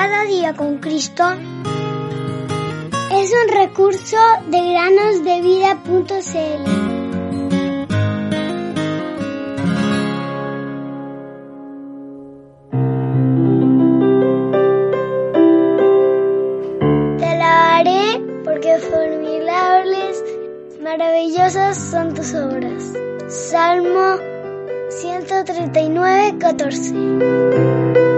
Cada día con Cristo es un recurso de granosdevida.cl. Te alabaré porque formidables, maravillosas son tus obras. Salmo 139, 14.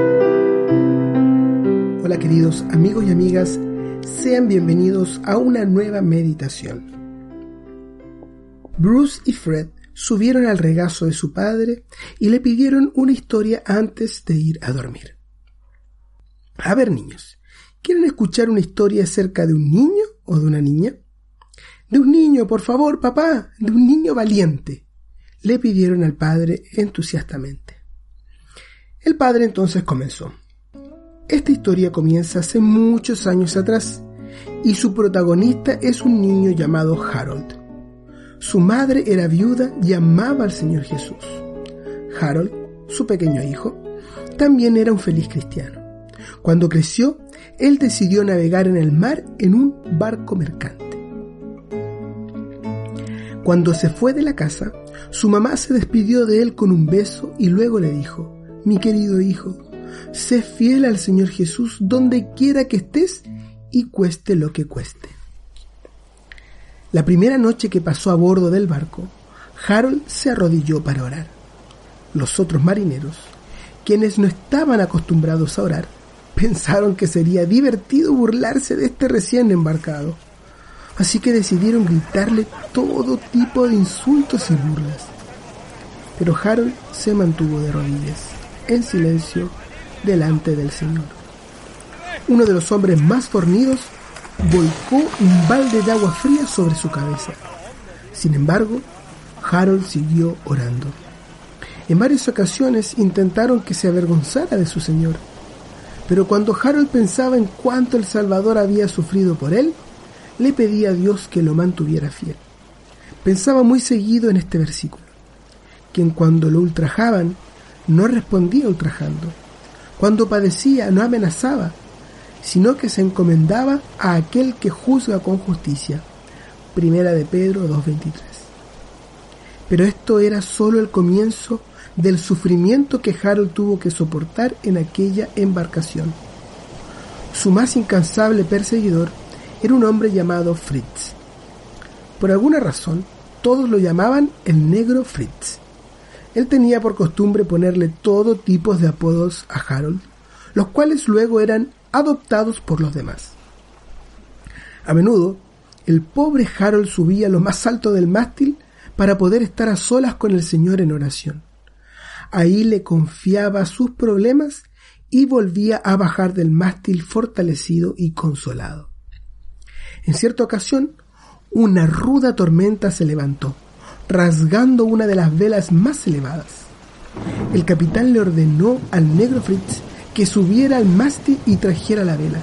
Queridos amigos y amigas, sean bienvenidos a una nueva meditación. Bruce y Fred subieron al regazo de su padre y le pidieron una historia antes de ir a dormir. A ver niños, ¿quieren escuchar una historia acerca de un niño o de una niña? De un niño, por favor, papá, de un niño valiente, le pidieron al padre entusiastamente. El padre entonces comenzó. Esta historia comienza hace muchos años atrás y su protagonista es un niño llamado Harold. Su madre era viuda y amaba al Señor Jesús. Harold, su pequeño hijo, también era un feliz cristiano. Cuando creció, él decidió navegar en el mar en un barco mercante. Cuando se fue de la casa, su mamá se despidió de él con un beso y luego le dijo, mi querido hijo, sé fiel al Señor Jesús donde quiera que estés y cueste lo que cueste. La primera noche que pasó a bordo del barco, Harold se arrodilló para orar. Los otros marineros, quienes no estaban acostumbrados a orar, pensaron que sería divertido burlarse de este recién embarcado así que decidieron gritarle todo tipo de insultos y burlas. Pero Harold se mantuvo de rodillas, en silencio, delante del Señor. Uno de los hombres más fornidos volcó un balde de agua fría sobre su cabeza. Sin embargo, Harold siguió orando. En varias ocasiones intentaron que se avergonzara de su Señor, pero cuando Harold pensaba en cuánto el Salvador había sufrido por él, le pedía a Dios que lo mantuviera fiel. Pensaba muy seguido en este versículo, quien cuando lo ultrajaban no respondía ultrajando, cuando padecía no amenazaba, sino que se encomendaba a aquel que juzga con justicia. Primera de Pedro 2.23. Pero esto era solo el comienzo del sufrimiento que Harold tuvo que soportar en aquella embarcación. Su más incansable perseguidor era un hombre llamado Fritz. Por alguna razón, todos lo llamaban el negro Fritz. Él tenía por costumbre ponerle todo tipo de apodos a Harold, los cuales luego eran adoptados por los demás. A menudo, el pobre Harold subía lo más alto del mástil para poder estar a solas con el Señor en oración. Ahí le confiaba sus problemas y volvía a bajar del mástil fortalecido y consolado. En cierta ocasión, una ruda tormenta se levantó, rasgando una de las velas más elevadas. El capitán le ordenó al negro Fritz que subiera al mástil y trajera la vela.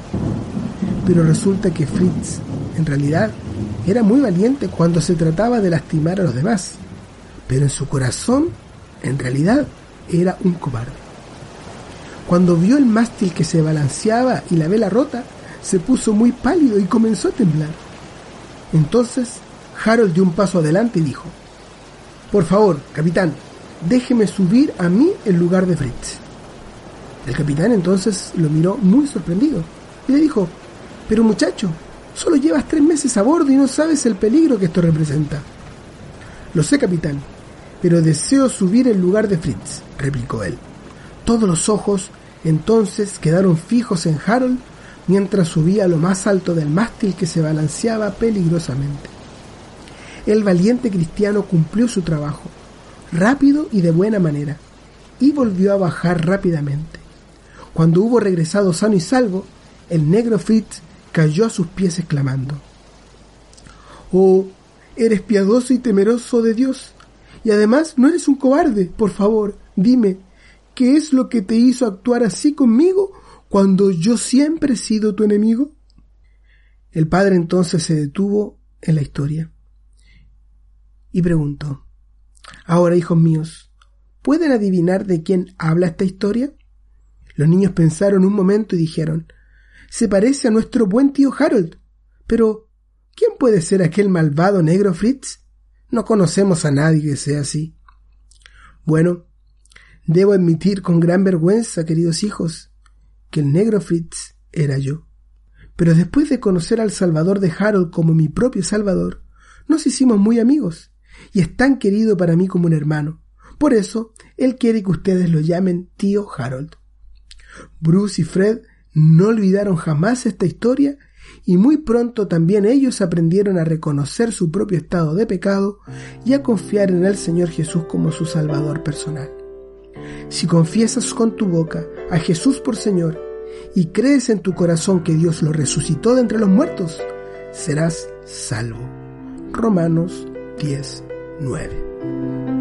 Pero resulta que Fritz, en realidad, era muy valiente cuando se trataba de lastimar a los demás, pero en su corazón, en realidad, era un cobarde. Cuando vio el mástil que se balanceaba y la vela rota, se puso muy pálido y comenzó a temblar. Entonces Harold dio un paso adelante y dijo, Por favor, capitán, déjeme subir a mí en lugar de Fritz. El capitán entonces lo miró muy sorprendido y le dijo, Pero muchacho, solo llevas tres meses a bordo y no sabes el peligro que esto representa. Lo sé, capitán, pero deseo subir en lugar de Fritz, replicó él. Todos los ojos entonces quedaron fijos en Harold mientras subía lo más alto del mástil que se balanceaba peligrosamente. El valiente cristiano cumplió su trabajo, rápido y de buena manera, y volvió a bajar rápidamente. Cuando hubo regresado sano y salvo, el negro Fritz cayó a sus pies exclamando, Oh, eres piadoso y temeroso de Dios, y además no eres un cobarde, por favor, dime, ¿qué es lo que te hizo actuar así conmigo cuando yo siempre he sido tu enemigo? El padre entonces se detuvo en la historia y preguntó, Ahora, hijos míos, ¿pueden adivinar de quién habla esta historia? Los niños pensaron un momento y dijeron, se parece a nuestro buen tío Harold. Pero, ¿quién puede ser aquel malvado negro Fritz? No conocemos a nadie que sea así. Bueno, debo admitir con gran vergüenza, queridos hijos, que el negro Fritz era yo. Pero después de conocer al Salvador de Harold como mi propio Salvador, nos hicimos muy amigos, y es tan querido para mí como un hermano. Por eso, él quiere que ustedes lo llamen tío Harold. Bruce y Fred no olvidaron jamás esta historia y muy pronto también ellos aprendieron a reconocer su propio estado de pecado y a confiar en el Señor Jesús como su Salvador personal. Si confiesas con tu boca a Jesús por Señor y crees en tu corazón que Dios lo resucitó de entre los muertos, serás salvo. Romanos 10, 9.